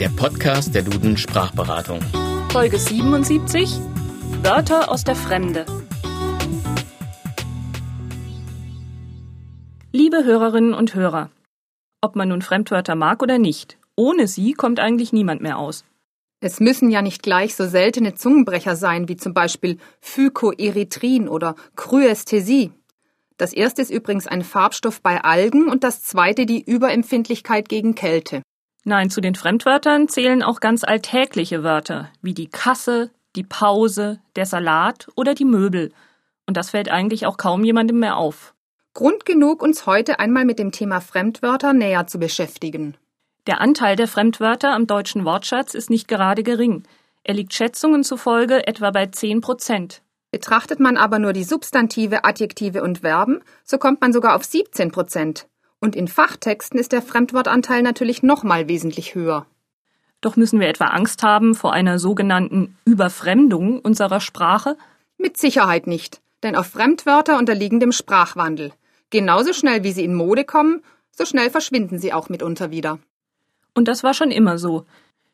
der Podcast der Duden Sprachberatung. Folge 77 Wörter aus der Fremde. Liebe Hörerinnen und Hörer, ob man nun Fremdwörter mag oder nicht, ohne sie kommt eigentlich niemand mehr aus. Es müssen ja nicht gleich so seltene Zungenbrecher sein wie zum Beispiel Phycoerythrin oder Kryästhesie. Das erste ist übrigens ein Farbstoff bei Algen und das zweite die Überempfindlichkeit gegen Kälte. Nein, zu den Fremdwörtern zählen auch ganz alltägliche Wörter, wie die Kasse, die Pause, der Salat oder die Möbel. Und das fällt eigentlich auch kaum jemandem mehr auf. Grund genug, uns heute einmal mit dem Thema Fremdwörter näher zu beschäftigen. Der Anteil der Fremdwörter am deutschen Wortschatz ist nicht gerade gering. Er liegt Schätzungen zufolge etwa bei 10 Prozent. Betrachtet man aber nur die Substantive, Adjektive und Verben, so kommt man sogar auf 17 Prozent. Und in Fachtexten ist der Fremdwortanteil natürlich nochmal wesentlich höher. Doch müssen wir etwa Angst haben vor einer sogenannten Überfremdung unserer Sprache? Mit Sicherheit nicht, denn auch Fremdwörter unterliegen dem Sprachwandel. Genauso schnell wie sie in Mode kommen, so schnell verschwinden sie auch mitunter wieder. Und das war schon immer so.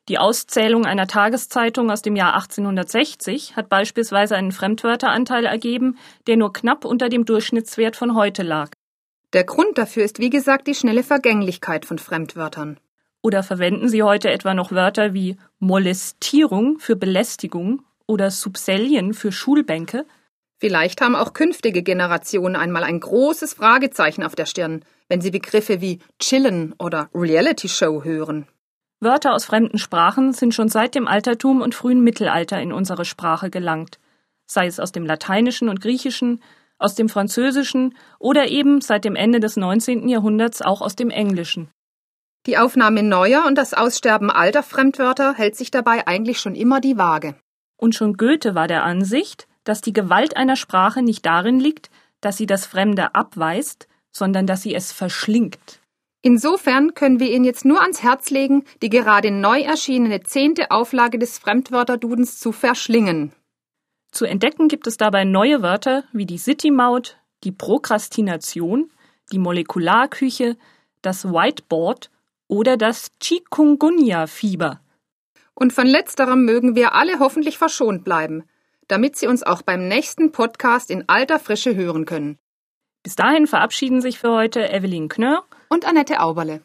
Die Auszählung einer Tageszeitung aus dem Jahr 1860 hat beispielsweise einen Fremdwörteranteil ergeben, der nur knapp unter dem Durchschnittswert von heute lag. Der Grund dafür ist wie gesagt die schnelle Vergänglichkeit von Fremdwörtern. Oder verwenden Sie heute etwa noch Wörter wie Molestierung für Belästigung oder Subselien für Schulbänke? Vielleicht haben auch künftige Generationen einmal ein großes Fragezeichen auf der Stirn, wenn sie Begriffe wie Chillen oder Reality Show hören. Wörter aus fremden Sprachen sind schon seit dem Altertum und frühen Mittelalter in unsere Sprache gelangt, sei es aus dem Lateinischen und Griechischen, aus dem Französischen oder eben seit dem Ende des 19. Jahrhunderts auch aus dem Englischen. Die Aufnahme neuer und das Aussterben alter Fremdwörter hält sich dabei eigentlich schon immer die Waage. Und schon Goethe war der Ansicht, dass die Gewalt einer Sprache nicht darin liegt, dass sie das Fremde abweist, sondern dass sie es verschlingt. Insofern können wir Ihnen jetzt nur ans Herz legen, die gerade neu erschienene zehnte Auflage des Fremdwörterdudens zu verschlingen. Zu entdecken gibt es dabei neue Wörter wie die City-Maut, die Prokrastination, die Molekularküche, das Whiteboard oder das Chikungunya-Fieber. Und von letzterem mögen wir alle hoffentlich verschont bleiben, damit Sie uns auch beim nächsten Podcast in alter Frische hören können. Bis dahin verabschieden sich für heute Evelyn Knörr und Annette Auberle.